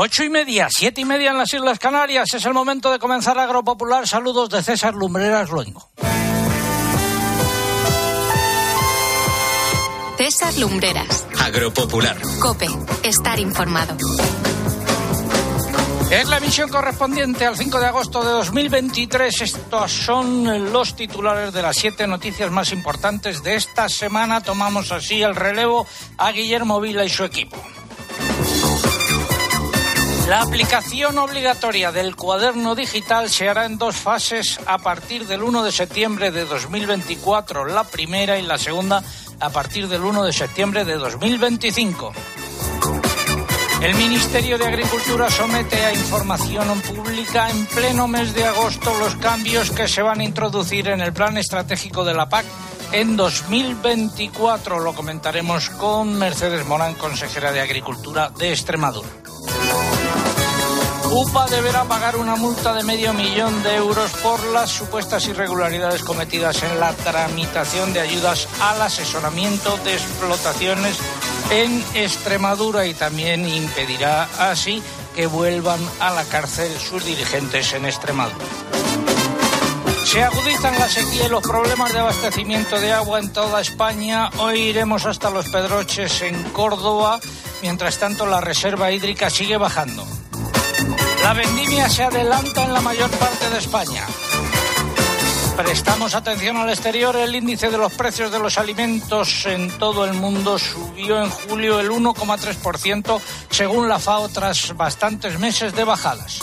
Ocho y media, siete y media en las Islas Canarias. Es el momento de comenzar Agropopular. Saludos de César Lumbreras Luengo. César Lumbreras. Agropopular. Cope. Estar informado. Es la emisión correspondiente al 5 de agosto de 2023. Estos son los titulares de las siete noticias más importantes de esta semana. Tomamos así el relevo a Guillermo Vila y su equipo. La aplicación obligatoria del cuaderno digital se hará en dos fases a partir del 1 de septiembre de 2024, la primera y la segunda a partir del 1 de septiembre de 2025. El Ministerio de Agricultura somete a información pública en pleno mes de agosto los cambios que se van a introducir en el plan estratégico de la PAC en 2024. Lo comentaremos con Mercedes Morán, consejera de Agricultura de Extremadura. UPA deberá pagar una multa de medio millón de euros por las supuestas irregularidades cometidas en la tramitación de ayudas al asesoramiento de explotaciones en Extremadura y también impedirá así que vuelvan a la cárcel sus dirigentes en Extremadura. Se agudizan la sequía y los problemas de abastecimiento de agua en toda España. Hoy iremos hasta los Pedroches en Córdoba. Mientras tanto, la reserva hídrica sigue bajando. La vendimia se adelanta en la mayor parte de España. Prestamos atención al exterior. El índice de los precios de los alimentos en todo el mundo subió en julio el 1,3% según la FAO tras bastantes meses de bajadas.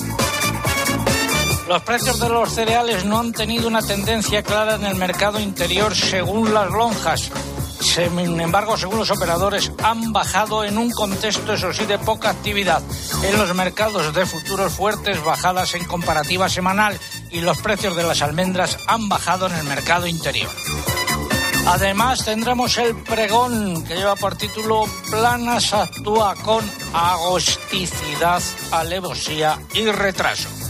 Los precios de los cereales no han tenido una tendencia clara en el mercado interior según las lonjas. Sin embargo, según los operadores, han bajado en un contexto, eso sí, de poca actividad. En los mercados de futuros fuertes, bajadas en comparativa semanal y los precios de las almendras han bajado en el mercado interior. Además, tendremos el pregón que lleva por título Planas actúa con agosticidad, alevosía y retraso.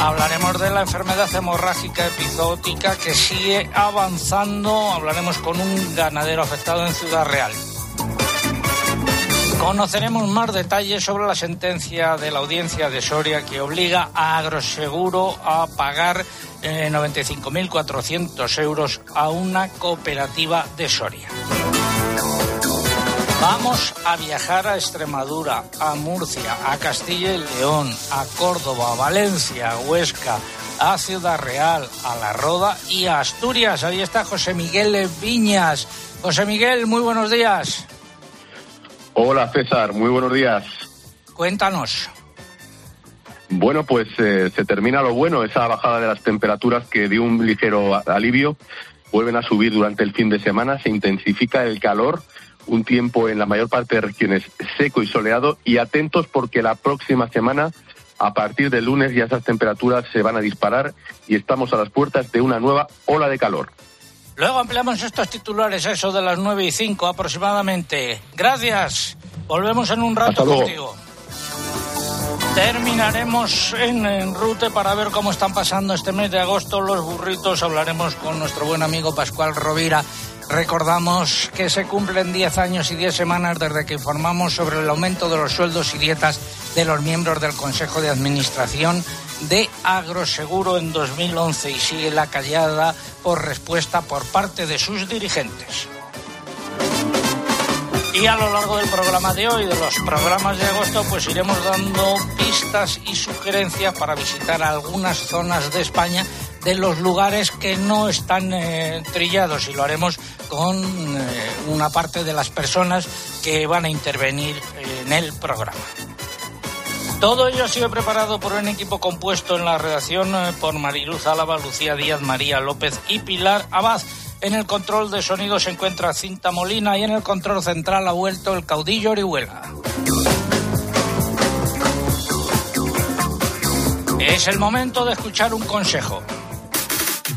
Hablaremos de la enfermedad hemorrágica epizootica que sigue avanzando. Hablaremos con un ganadero afectado en Ciudad Real. Conoceremos más detalles sobre la sentencia de la audiencia de Soria que obliga a Agroseguro a pagar eh, 95.400 euros a una cooperativa de Soria. Vamos a viajar a Extremadura, a Murcia, a Castilla y León, a Córdoba, a Valencia, a Huesca, a Ciudad Real, a La Roda y a Asturias. Ahí está José Miguel Viñas. José Miguel, muy buenos días. Hola César, muy buenos días. Cuéntanos. Bueno, pues eh, se termina lo bueno, esa bajada de las temperaturas que dio un ligero alivio. Vuelven a subir durante el fin de semana, se intensifica el calor un tiempo en la mayor parte de regiones seco y soleado y atentos porque la próxima semana, a partir del lunes, ya esas temperaturas se van a disparar y estamos a las puertas de una nueva ola de calor. Luego ampliamos estos titulares a eso de las nueve y cinco aproximadamente. Gracias. Volvemos en un rato contigo. Terminaremos en, en Rute para ver cómo están pasando este mes de agosto los burritos. Hablaremos con nuestro buen amigo Pascual Rovira Recordamos que se cumplen 10 años y 10 semanas desde que informamos sobre el aumento de los sueldos y dietas de los miembros del Consejo de Administración de Agroseguro en 2011 y sigue la callada por respuesta por parte de sus dirigentes. Y a lo largo del programa de hoy, de los programas de agosto, pues iremos dando pistas y sugerencias para visitar algunas zonas de España de los lugares que no están eh, trillados y lo haremos con eh, una parte de las personas que van a intervenir en el programa. Todo ello ha sido preparado por un equipo compuesto en la redacción eh, por Mariluz Álava, Lucía Díaz, María López y Pilar Abad. En el control de sonido se encuentra Cinta Molina y en el control central ha vuelto el caudillo Orihuela. Es el momento de escuchar un consejo.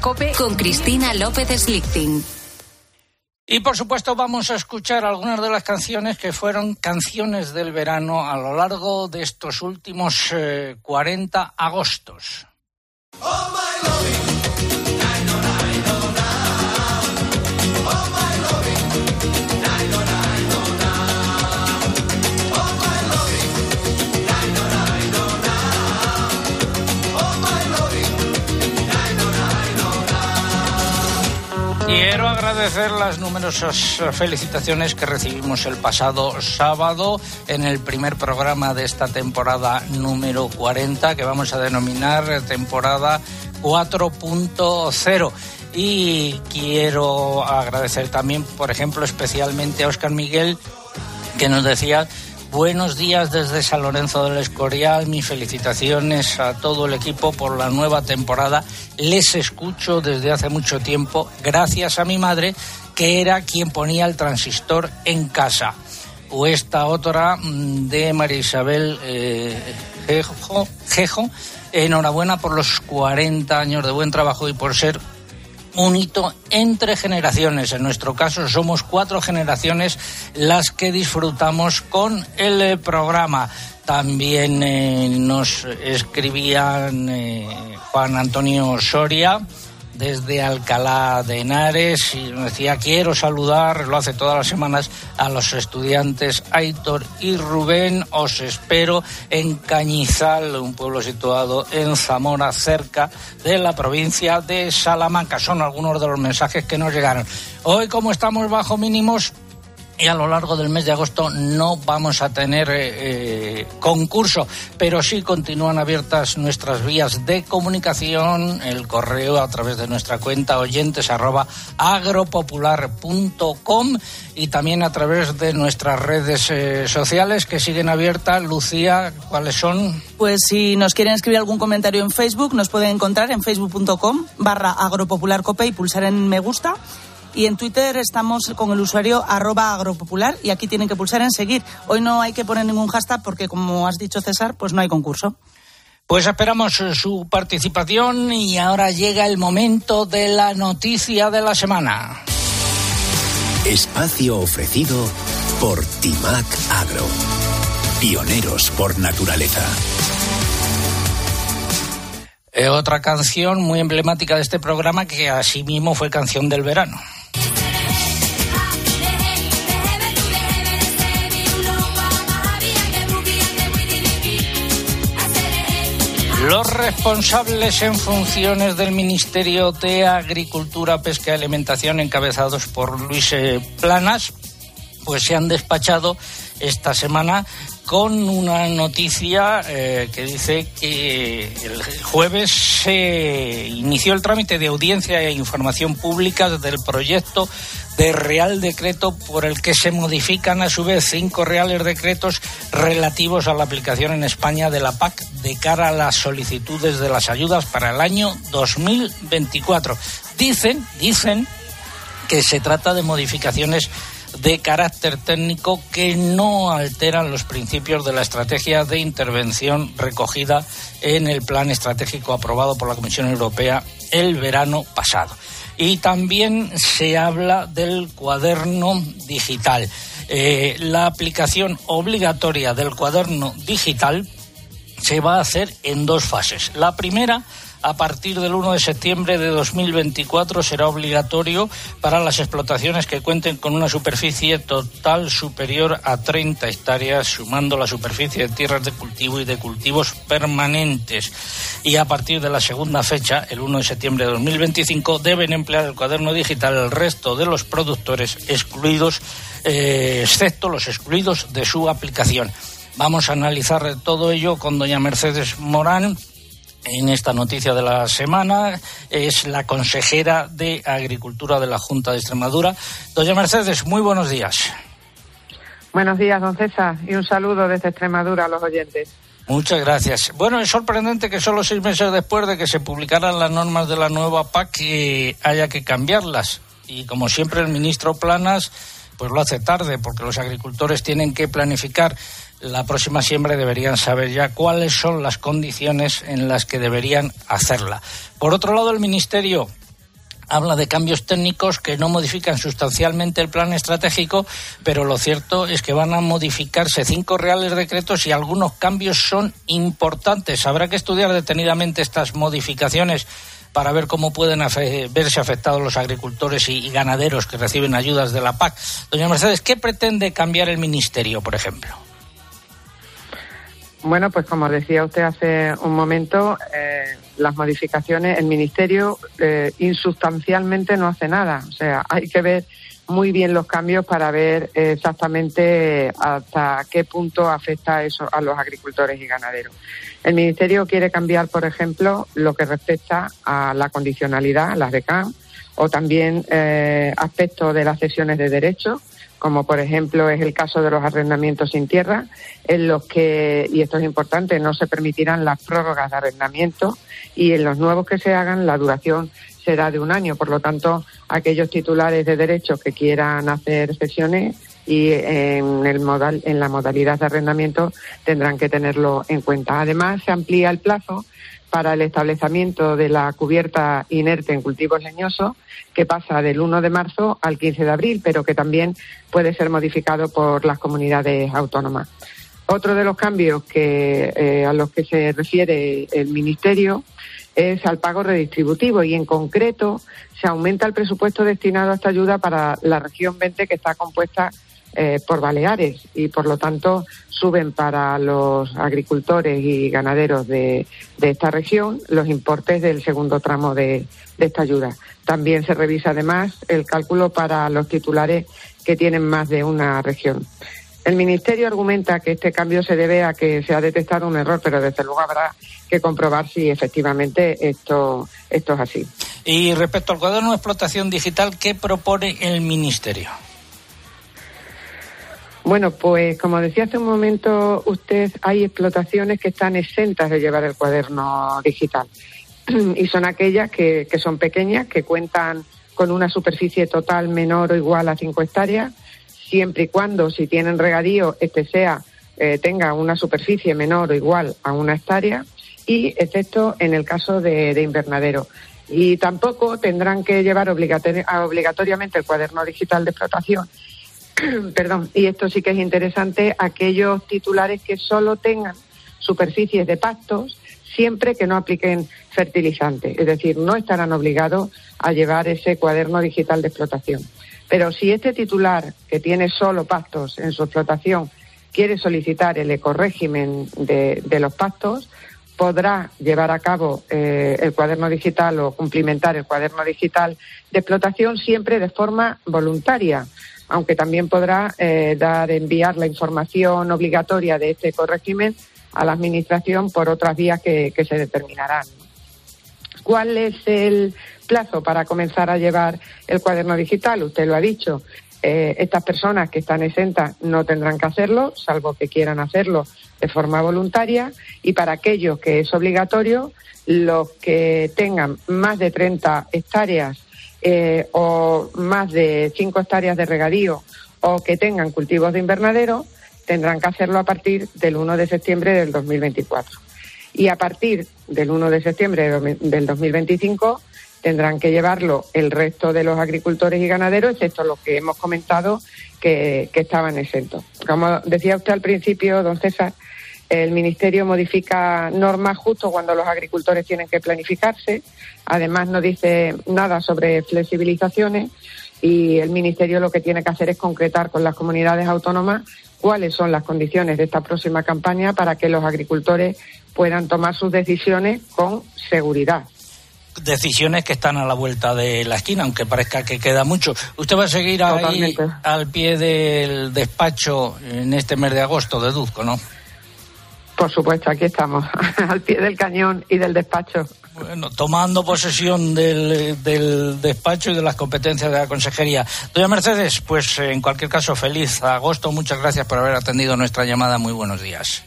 Cope. Con Cristina López Slichting. Y por supuesto vamos a escuchar algunas de las canciones que fueron canciones del verano a lo largo de estos últimos eh, 40 agostos. Quiero agradecer las numerosas felicitaciones que recibimos el pasado sábado en el primer programa de esta temporada número 40 que vamos a denominar temporada 4.0. Y quiero agradecer también, por ejemplo, especialmente a Óscar Miguel, que nos decía Buenos días desde San Lorenzo del Escorial. Mis felicitaciones a todo el equipo por la nueva temporada. Les escucho desde hace mucho tiempo, gracias a mi madre, que era quien ponía el transistor en casa. O esta otra mm, de María Isabel eh, Gejo, Gejo. Enhorabuena por los 40 años de buen trabajo y por ser un hito entre generaciones. En nuestro caso somos cuatro generaciones las que disfrutamos con el eh, programa. También eh, nos escribían eh, Juan Antonio Soria desde Alcalá de Henares y nos decía quiero saludar, lo hace todas las semanas, a los estudiantes Aitor y Rubén. Os espero en Cañizal, un pueblo situado en Zamora, cerca de la provincia de Salamanca. Son algunos de los mensajes que nos llegaron. Hoy, como estamos bajo mínimos, y a lo largo del mes de agosto no vamos a tener eh, eh, concurso, pero sí continúan abiertas nuestras vías de comunicación, el correo a través de nuestra cuenta oyentes arroba agropopular.com y también a través de nuestras redes eh, sociales que siguen abiertas. Lucía, ¿cuáles son? Pues si nos quieren escribir algún comentario en Facebook, nos pueden encontrar en facebook.com barra agropopularcope y pulsar en me gusta. Y en Twitter estamos con el usuario arroba agropopular y aquí tienen que pulsar en seguir. Hoy no hay que poner ningún hashtag porque, como has dicho César, pues no hay concurso. Pues esperamos su participación y ahora llega el momento de la noticia de la semana. Espacio ofrecido por Timac Agro. Pioneros por naturaleza. Eh, otra canción muy emblemática de este programa que asimismo fue canción del verano. Los responsables en funciones del Ministerio de Agricultura, Pesca y Alimentación, encabezados por Luis eh, Planas, pues se han despachado esta semana con una noticia eh, que dice que el jueves se inició el trámite de audiencia e información pública del proyecto de Real Decreto por el que se modifican a su vez cinco reales decretos relativos a la aplicación en España de la PAC de cara a las solicitudes de las ayudas para el año 2024. Dicen, dicen que se trata de modificaciones de carácter técnico que no alteran los principios de la estrategia de intervención recogida en el plan estratégico aprobado por la Comisión Europea el verano pasado. Y también se habla del cuaderno digital. Eh, la aplicación obligatoria del cuaderno digital se va a hacer en dos fases. La primera a partir del 1 de septiembre de 2024 será obligatorio para las explotaciones que cuenten con una superficie total superior a 30 hectáreas, sumando la superficie de tierras de cultivo y de cultivos permanentes. Y a partir de la segunda fecha, el 1 de septiembre de 2025, deben emplear el cuaderno digital el resto de los productores excluidos, eh, excepto los excluidos de su aplicación. Vamos a analizar todo ello con doña Mercedes Morán en esta noticia de la semana es la consejera de Agricultura de la Junta de Extremadura. Doña Mercedes, muy buenos días. Buenos días, don César, y un saludo desde Extremadura a los oyentes. Muchas gracias. Bueno, es sorprendente que solo seis meses después de que se publicaran las normas de la nueva PAC eh, haya que cambiarlas. Y como siempre el ministro Planas pues lo hace tarde porque los agricultores tienen que planificar la próxima siembra y deberían saber ya cuáles son las condiciones en las que deberían hacerla. Por otro lado, el Ministerio habla de cambios técnicos que no modifican sustancialmente el plan estratégico, pero lo cierto es que van a modificarse cinco reales decretos y algunos cambios son importantes. Habrá que estudiar detenidamente estas modificaciones para ver cómo pueden verse afectados los agricultores y ganaderos que reciben ayudas de la PAC. Doña Mercedes, ¿qué pretende cambiar el Ministerio, por ejemplo? Bueno, pues como decía usted hace un momento, eh, las modificaciones, el Ministerio eh, insustancialmente no hace nada. O sea, hay que ver muy bien los cambios para ver exactamente hasta qué punto afecta eso a los agricultores y ganaderos. El Ministerio quiere cambiar, por ejemplo, lo que respecta a la condicionalidad, las de CAM, o también eh, aspectos de las cesiones de derechos como por ejemplo es el caso de los arrendamientos sin tierra, en los que, y esto es importante, no se permitirán las prórrogas de arrendamiento y en los nuevos que se hagan la duración será de un año. Por lo tanto, aquellos titulares de derechos que quieran hacer cesiones y en, el modal, en la modalidad de arrendamiento tendrán que tenerlo en cuenta. Además, se amplía el plazo para el establecimiento de la cubierta inerte en cultivos leñosos, que pasa del 1 de marzo al 15 de abril, pero que también puede ser modificado por las comunidades autónomas. Otro de los cambios que, eh, a los que se refiere el Ministerio es al pago redistributivo y en concreto se aumenta el presupuesto destinado a esta ayuda para la región 20 que está compuesta eh, por Baleares y por lo tanto suben para los agricultores y ganaderos de, esta región los importes del segundo tramo de, esta ayuda. También se revisa además el cálculo para los titulares que tienen más de una región. El Ministerio argumenta que este cambio se debe a que se ha detectado un error, pero desde luego habrá que comprobar si efectivamente esto, esto es así. Y respecto al cuaderno de explotación digital, ¿qué propone el Ministerio? Bueno, pues como decía hace un momento usted, hay explotaciones que están exentas de llevar el cuaderno digital y son aquellas que, son pequeñas, que cuentan con una superficie total menor o igual a 5 hectáreas, siempre y cuando, si tienen regadío, este sea eh, tenga una superficie menor o igual a una hectárea y excepto en el caso de, de invernadero. Y tampoco tendrán que llevar obligatoriamente el cuaderno digital de explotación perdón, y esto sí que es interesante, aquellos titulares que solo tengan superficies de pastos siempre que no apliquen fertilizantes, es decir, no estarán obligados a llevar ese cuaderno digital de explotación. Pero si este titular que tiene solo pastos en su explotación quiere solicitar el ecorégimen de, los pastos, podrá llevar a cabo eh, el cuaderno digital o cumplimentar el cuaderno digital de explotación siempre de forma voluntaria aunque también podrá eh, dar, enviar la información obligatoria de este corregimiento a la Administración por otras vías que, se determinarán. ¿Cuál es el plazo para comenzar a llevar el cuaderno digital? Usted lo ha dicho. Eh, estas personas que están exentas no tendrán que hacerlo, salvo que quieran hacerlo de forma voluntaria. Y para aquellos que es obligatorio, los que tengan más de 30 hectáreas eh, o más de 5 hectáreas de regadío o que tengan cultivos de invernadero, tendrán que hacerlo a partir del 1 de septiembre del 2024. Y a partir del 1 de septiembre del 2025 tendrán que llevarlo el resto de los agricultores y ganaderos, excepto los que hemos comentado que, que estaban exentos. Como decía usted al principio, don César, el Ministerio modifica normas justo cuando los agricultores tienen que planificarse. Además, no dice nada sobre flexibilizaciones y el Ministerio lo que tiene que hacer es concretar con las comunidades autónomas cuáles son las condiciones de esta próxima campaña para que los agricultores puedan tomar sus decisiones con seguridad decisiones que están a la vuelta de la esquina, aunque parezca que queda mucho. ¿Usted va a seguir ahí al pie del despacho en este mes de agosto de Duzco, no? Por supuesto, aquí estamos, al pie del cañón y del despacho. Bueno, tomando posesión del, del, despacho y de las competencias de la consejería. Doña Mercedes, pues en cualquier caso, feliz agosto. Muchas gracias por haber atendido nuestra llamada. Muy buenos días.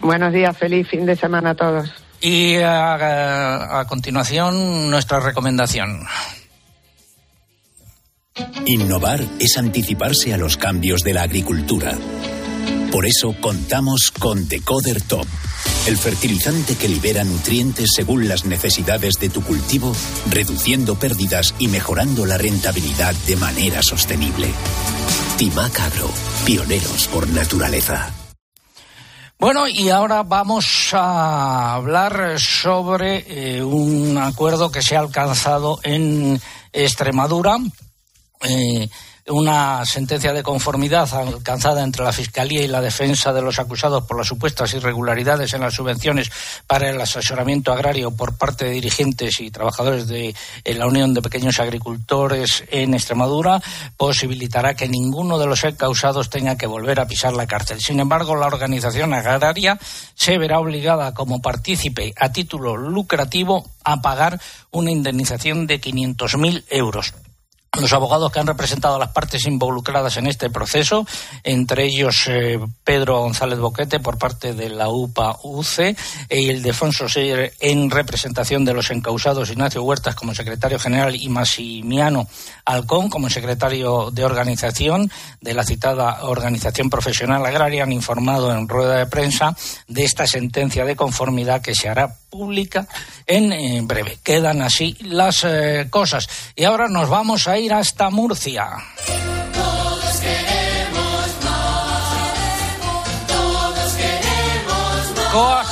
Buenos días, feliz fin de semana a todos. Y a, a continuación, nuestra recomendación. Innovar es anticiparse a los cambios de la agricultura. Por eso contamos con Decoder Top, el fertilizante que libera nutrientes según las necesidades de tu cultivo, reduciendo pérdidas y mejorando la rentabilidad de manera sostenible. Timac Agro, pioneros por naturaleza. Bueno, y ahora vamos a hablar sobre eh, un acuerdo que se ha alcanzado en Extremadura. Eh, una sentencia de conformidad alcanzada entre la Fiscalía y la defensa de los acusados por las supuestas irregularidades en las subvenciones para el asesoramiento agrario por parte de dirigentes y trabajadores de la Unión de Pequeños Agricultores en Extremadura posibilitará que ninguno de los encausados tenga que volver a pisar la cárcel. Sin embargo, la organización agraria se verá obligada como partícipe a título lucrativo a pagar una indemnización de 500.000 euros los abogados que han representado a las partes involucradas en este proceso, entre ellos eh, Pedro González Boquete por parte de la UPA-UC y el Defonso Seyer en representación de los encausados Ignacio Huertas como secretario general y Massimiano Alcón como secretario de organización de la citada Organización Profesional Agraria, han informado en rueda de prensa de esta sentencia de conformidad que se hará pública en, breve. Quedan así las eh, cosas. Y ahora nos vamos a ir hasta Murcia.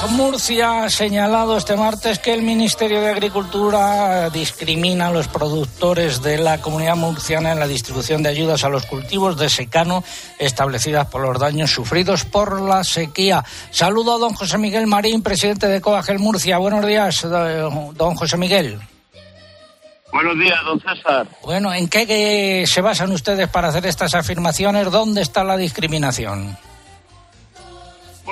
Murcia ha señalado este martes que el Ministerio de Agricultura discrimina a los productores de la comunidad murciana en la distribución de ayudas a los cultivos de secano establecidas por los daños sufridos por la sequía. Saludo a don José Miguel Marín, presidente de COAG Murcia. Buenos días, don José Miguel. Buenos días, don César. Bueno, ¿en qué se basan ustedes para hacer estas afirmaciones? ¿Dónde está la discriminación?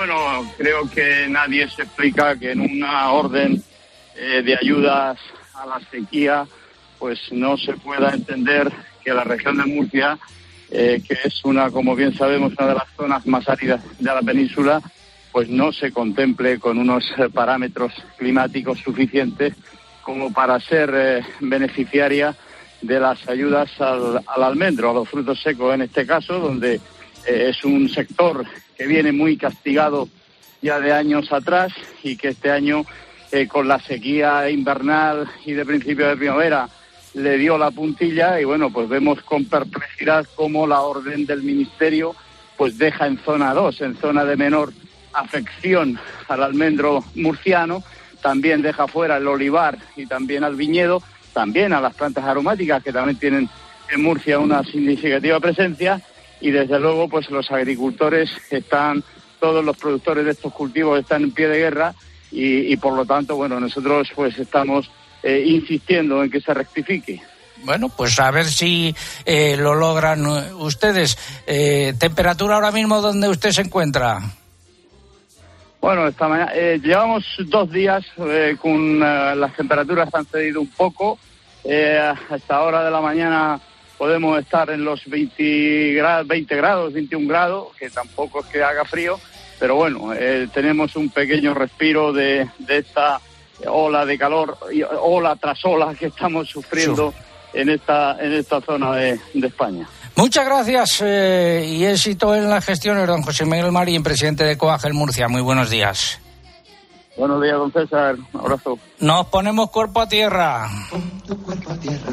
Bueno, creo que nadie se explica que en una orden eh, de ayudas a la sequía, pues no se pueda entender que la región de Murcia, eh, que es una, como bien sabemos, una de las zonas más áridas de la península, pues no se contemple con unos eh, parámetros climáticos suficientes como para ser beneficiaria de las ayudas al, al, almendro, a los frutos secos en este caso, donde es un sector que viene muy castigado ya de años atrás y que este año eh, con la sequía invernal y de principio de primavera le dio la puntilla y bueno, pues vemos con perplejidad cómo la orden del ministerio pues deja en zona 2, en zona de menor afección al almendro murciano, también deja fuera el olivar y también al viñedo, también a las plantas aromáticas que también tienen en Murcia una significativa presencia y desde luego pues los agricultores están, todos los productores de estos cultivos están en pie de guerra y, por lo tanto, bueno, nosotros pues estamos eh, insistiendo en que se rectifique. Bueno, pues a ver si eh, lo logran ustedes. Eh, ¿Temperatura ahora mismo donde usted se encuentra? Bueno, esta mañana, llevamos dos días con las temperaturas han cedido un poco. a esta hora de la mañana podemos estar en los 20 grados, 20 grados 21 grados, que tampoco es que haga frío, pero bueno, eh, tenemos un pequeño respiro de, esta ola de calor, ola tras ola que estamos sufriendo en esta, en esta zona de, España. Muchas gracias eh, y éxito en la gestión, don José Miguel Marín, presidente de Coagel Murcia. Muy buenos días. Buenos días, don César. Un abrazo. Nos ponemos cuerpo a tierra. cuerpo a tierra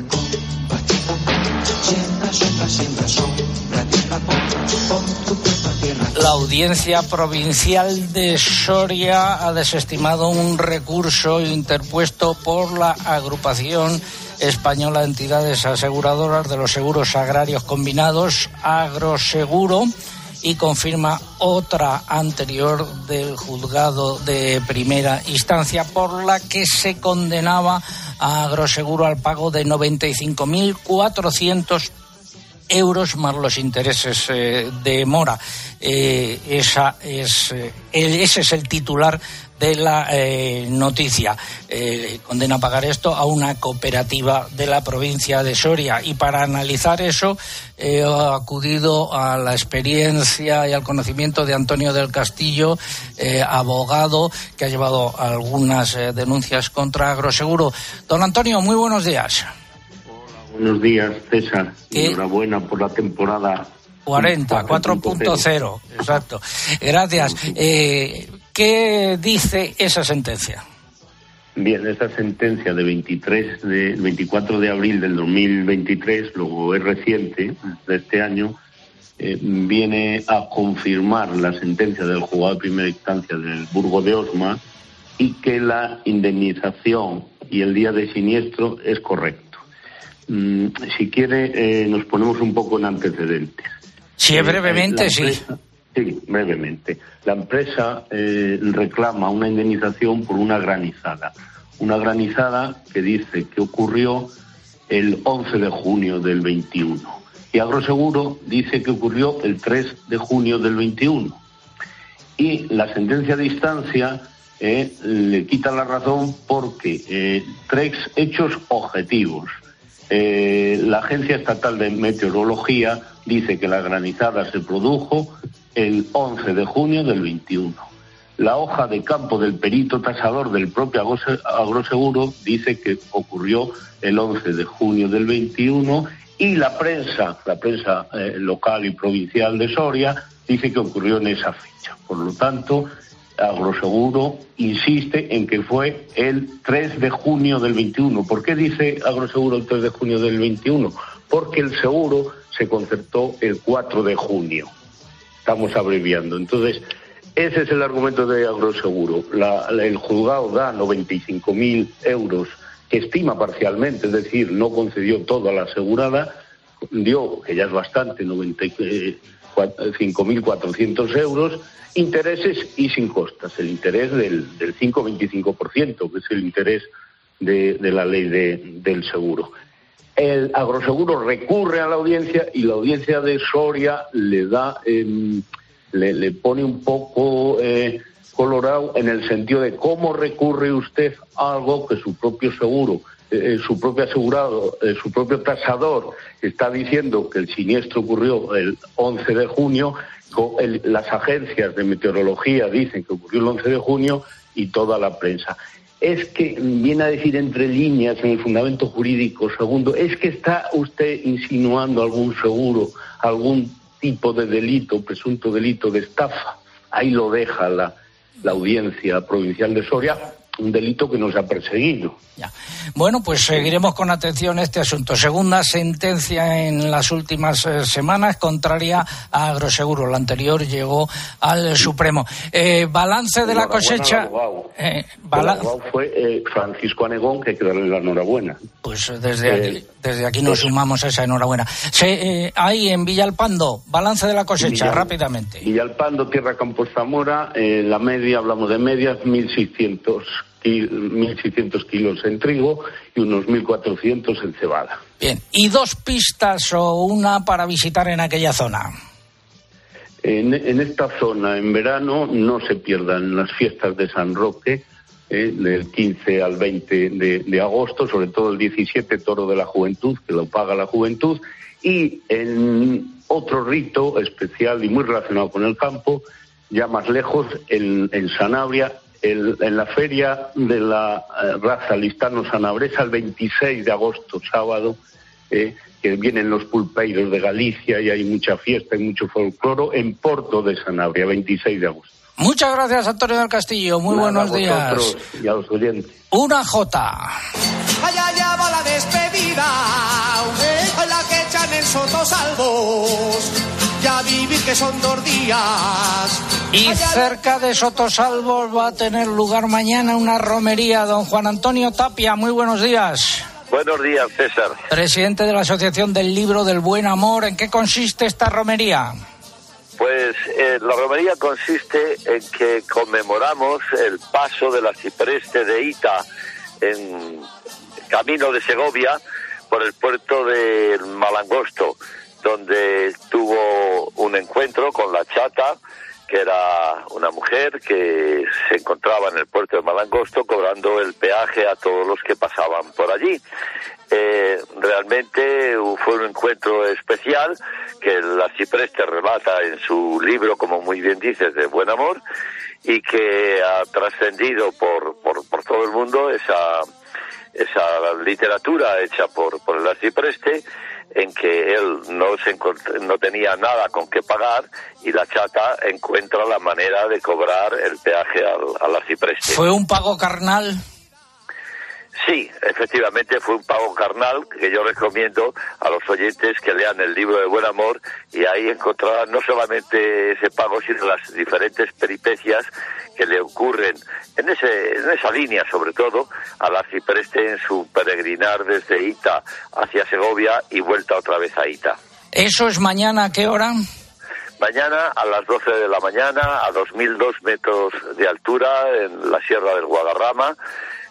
la Audiencia Provincial de Soria ha desestimado un recurso interpuesto por la agrupación española de entidades aseguradoras de los seguros agrarios combinados, Agroseguro, y confirma otra anterior del juzgado de primera instancia por la que se condenaba a Agroseguro al pago de 95.400 euros más los intereses eh, de mora. Eh, esa es, eh, ese es el titular de la eh, noticia. Condena a pagar esto a una cooperativa de la provincia de Soria. Y para analizar eso, he acudido a la experiencia y al conocimiento de Antonio del Castillo, abogado que ha llevado algunas denuncias contra Agroseguro. Don Antonio, muy buenos días. Buenos días, César. Enhorabuena por la temporada 40, 4.0, exacto. Gracias. Eh, ¿Qué dice esa sentencia? Bien, esta sentencia de 23 de 24 de abril del 2023, luego es reciente de este año, eh, viene a confirmar la sentencia del juzgado de primera instancia del Burgo de Osma y que la indemnización y el día de siniestro es correcto. Mm, si quiere, eh, nos ponemos un poco en antecedentes. Sí, brevemente, la sí. Sí, brevemente. La empresa eh, reclama una indemnización por una granizada. Una granizada que dice que ocurrió el 11 de junio del 21. Y Agroseguro dice que ocurrió el 3 de junio del 21. Y la sentencia de instancia eh, le quita la razón porque eh, tres hechos objetivos. Eh, la Agencia Estatal de Meteorología dice que la granizada se produjo el 11 de junio del 21. La hoja de campo del perito tasador del propio Agroseguro dice que ocurrió el 11 de junio del 21 y la prensa, la prensa eh, local y provincial de Soria, dice que ocurrió en esa fecha. Por lo tanto, Agroseguro insiste en que fue el 3 de junio del 21. ¿Por qué dice Agroseguro el 3 de junio del 21? Porque el seguro se concertó el 4 de junio. Estamos abreviando. Entonces, ese es el argumento de Agroseguro. La- el juzgado da 95.000 euros que estima parcialmente, es decir, no concedió todo a la asegurada, dio, que ya es bastante, 90 y- eh, 5.400 euros, intereses y sin costas. El interés del, del 5,25%, que es el interés de, de la ley de- del seguro. El agroseguro recurre a la audiencia y la audiencia de Soria le da, em, le, le pone un poco eh, colorado en el sentido de cómo recurre usted a algo que su propio seguro, eh, su propio asegurado, eh, su propio tasador está diciendo que el siniestro ocurrió el 11 de junio, las agencias de meteorología dicen que ocurrió el 11 de junio y toda la prensa es que viene a decir entre líneas en el fundamento jurídico segundo, es que está usted insinuando algún seguro, algún tipo de delito, presunto delito de estafa. Ahí lo deja la audiencia provincial de Soria, un delito que no se ha perseguido. Bueno, pues seguiremos con atención este asunto. Segunda sentencia en las últimas eh, semanas contraria a Agroseguro. La anterior llegó al Supremo. Eh, balance de la cosecha. eh, bala- fue eh, Francisco Anegón, que hay que darle la enhorabuena. Pues desde Eh, aquí, desde aquí nos sumamos a esa enhorabuena. Se, ahí en Villalpando, balance de la cosecha, Villal- rápidamente. Villalpando, Tierra Campos Zamora, la media, hablamos de medias, 1.600, ki- 1.600 kilos en trigo y unos 1.400 en cebada. Bien, y dos pistas o una para visitar en aquella zona. En, en esta zona, en verano, no se pierdan las fiestas de San Roque, eh, del 15 al 20 de, de agosto, sobre todo el 17, Toro de la Juventud, que lo paga la juventud, y en otro rito especial y muy relacionado con el campo, ya más lejos, en, en Sanabria, el- en la feria de la eh, raza listano-sanabresa, el 26 de agosto, sábado, eh, que vienen los pulpeiros de Galicia y hay mucha fiesta y mucho folcloro en Porto de Sanabria, 26 de agosto. Muchas gracias, Antonio del Castillo. Muy Nada, buenos a días. Y a los oyentes. Una J. Allá ya va la despedida, la que echan en Sotosalvos. Ya vivir que son dos días. Y cerca de Sotosalvos va a tener lugar mañana una romería. Don Juan Antonio Tapia, muy buenos días. Buenos días, César. Presidente de la Asociación del Libro del Buen Amor. ¿En qué consiste esta romería? Pues eh, la romería consiste en que conmemoramos el paso de la cipreste de Ita en camino de Segovia por el puerto de Malangosto. Donde tuvo un encuentro con la chata, que era una mujer que se encontraba en el puerto de Malangosto cobrando el peaje a todos los que pasaban por allí. Eh, realmente fue un encuentro especial que la Cipreste relata en su libro, como muy bien dices, de Buen Amor, y que ha trascendido por, por, por todo el mundo esa, esa literatura hecha por, por el arcipreste en que él no, se no tenía nada con qué pagar y la chata encuentra la manera de cobrar el peaje al, al arcipreste. ¿Fue un pago carnal? Sí, efectivamente fue un pago carnal que yo recomiendo a los oyentes que lean el libro de Buen Amor y ahí encontrarán no solamente ese pago, sino las diferentes peripecias que le ocurren en, ese, en esa línea, sobre todo, al arcipreste en su peregrinar desde Ita hacia Segovia y vuelta otra vez a Ita. ¿Eso es mañana a qué hora? Mañana a las 12 de la mañana, a 2.002 metros de altura, en la Sierra del Guadarrama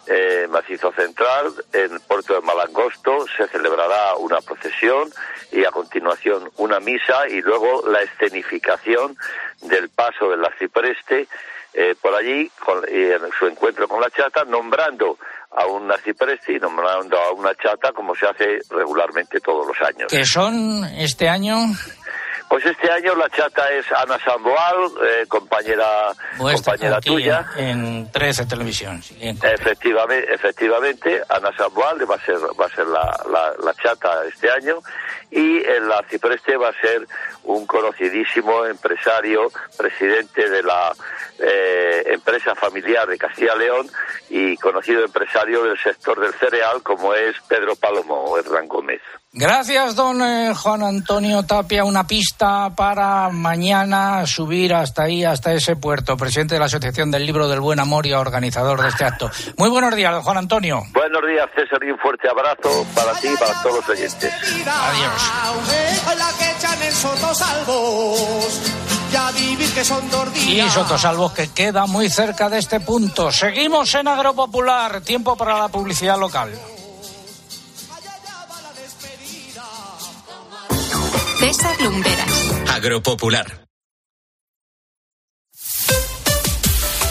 eh, Macizo Central, en Puerto de Malangosto, se celebrará una procesión y a continuación una misa y luego la escenificación del paso del arcipreste eh, por allí y en su encuentro con la chata, nombrando a un arcipreste y nombrando a una chata como se hace regularmente todos los años. ¿Qué son este año? Pues este año la chata es Ana Samboal, eh, compañera, compañera tuya. En 13 Televisión. efectivamente, efectivamente, Ana Samboal va a ser, va a ser la, la, chata este año y el arcipreste va a ser un conocidísimo empresario, presidente de la eh, empresa familiar de Castilla León y conocido empresario del sector del cereal como es Pedro Palomo Hernán Gómez. Gracias, don eh, Juan Antonio Tapia. Una pista para mañana subir hasta ahí, hasta ese puerto. Presidente de la Asociación del Libro del Buen Amor y organizador de este acto. Muy buenos días, don Juan Antonio. Buenos días, César, y un fuerte abrazo para ti y para todos los oyentes. Adiós. Y Sotosalvos que queda muy cerca de este punto. Seguimos en Agropopular. Tiempo para la publicidad local. César Lumberas. Agropopular.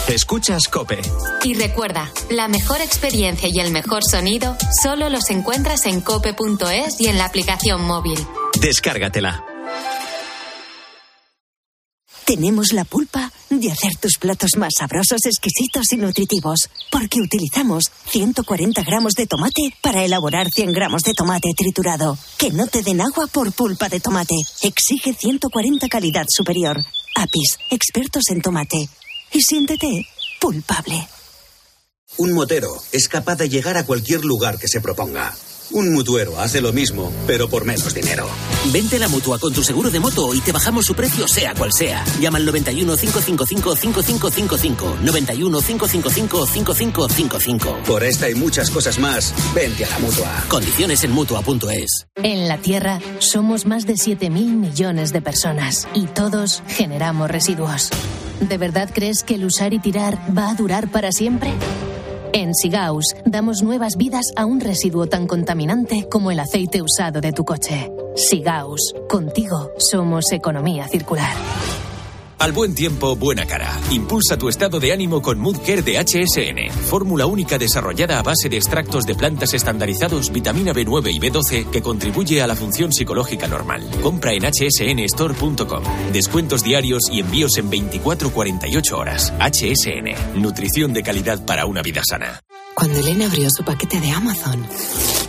Escuchas Cope. Y recuerda, la mejor experiencia y el mejor sonido solo los encuentras en cope.es y en la aplicación móvil. Descárgatela. Tenemos la pulpa de hacer tus platos más sabrosos, exquisitos y nutritivos, porque utilizamos 140 gramos de tomate para elaborar 100 gramos de tomate triturado. Que no te den agua por pulpa de tomate. Exige 140 calidad superior. Apis, expertos en tomate. Y siéntete pulpable. Un motero es capaz de llegar a cualquier lugar que se proponga. Un mutuero hace lo mismo, pero por menos dinero. Vente a la mutua con tu seguro de moto y te bajamos su precio, sea cual sea. Llama al 91 555 5555. 91 555 5555. Por esta y muchas cosas más, vente a la mutua. Condiciones en mutua.es. En la Tierra somos más de 7.000 millones de personas y todos generamos residuos. ¿De verdad crees que el usar y tirar va a durar para siempre? En Sigaus damos nuevas vidas a un residuo tan contaminante como el aceite usado de tu coche. Sigaus, contigo somos economía circular. Al buen tiempo, buena cara. Impulsa tu estado de ánimo con Mood Care de HSN. Fórmula única desarrollada a base de extractos de plantas estandarizados, vitamina B9 y B12 que contribuye a la función psicológica normal. Compra en hsnstore.com. Descuentos diarios y envíos en 24-48 horas. HSN. Nutrición de calidad para una vida sana. Cuando Elena abrió su paquete de Amazon,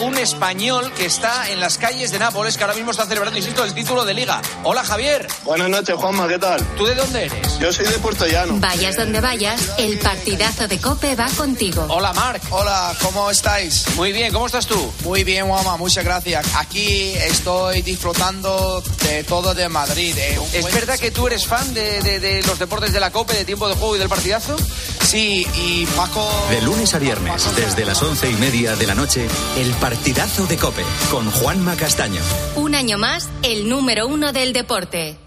un español que está en las calles de Nápoles, que ahora mismo está celebrando, insisto, el título de liga. Hola, Javier. Buenas noches, Juanma, ¿qué tal? ¿Tú de dónde eres? Yo soy de Puerto Llano. Vayas donde vayas, el partidazo de Cope va contigo. Hola, Marc. Hola, ¿cómo estáis? Muy bien, ¿cómo estás tú? Muy bien, Juanma, muchas gracias. Aquí estoy disfrutando de todo de Madrid. un ¿Es buen- verdad que tú eres fan de, de- de los deportes de la Cope, de tiempo de juego y del partidazo? Sí, y Paco... De lunes a viernes, desde las once y media de la noche, el partidazo de Cope con Juanma Castaño. Un año más, el número uno del deporte.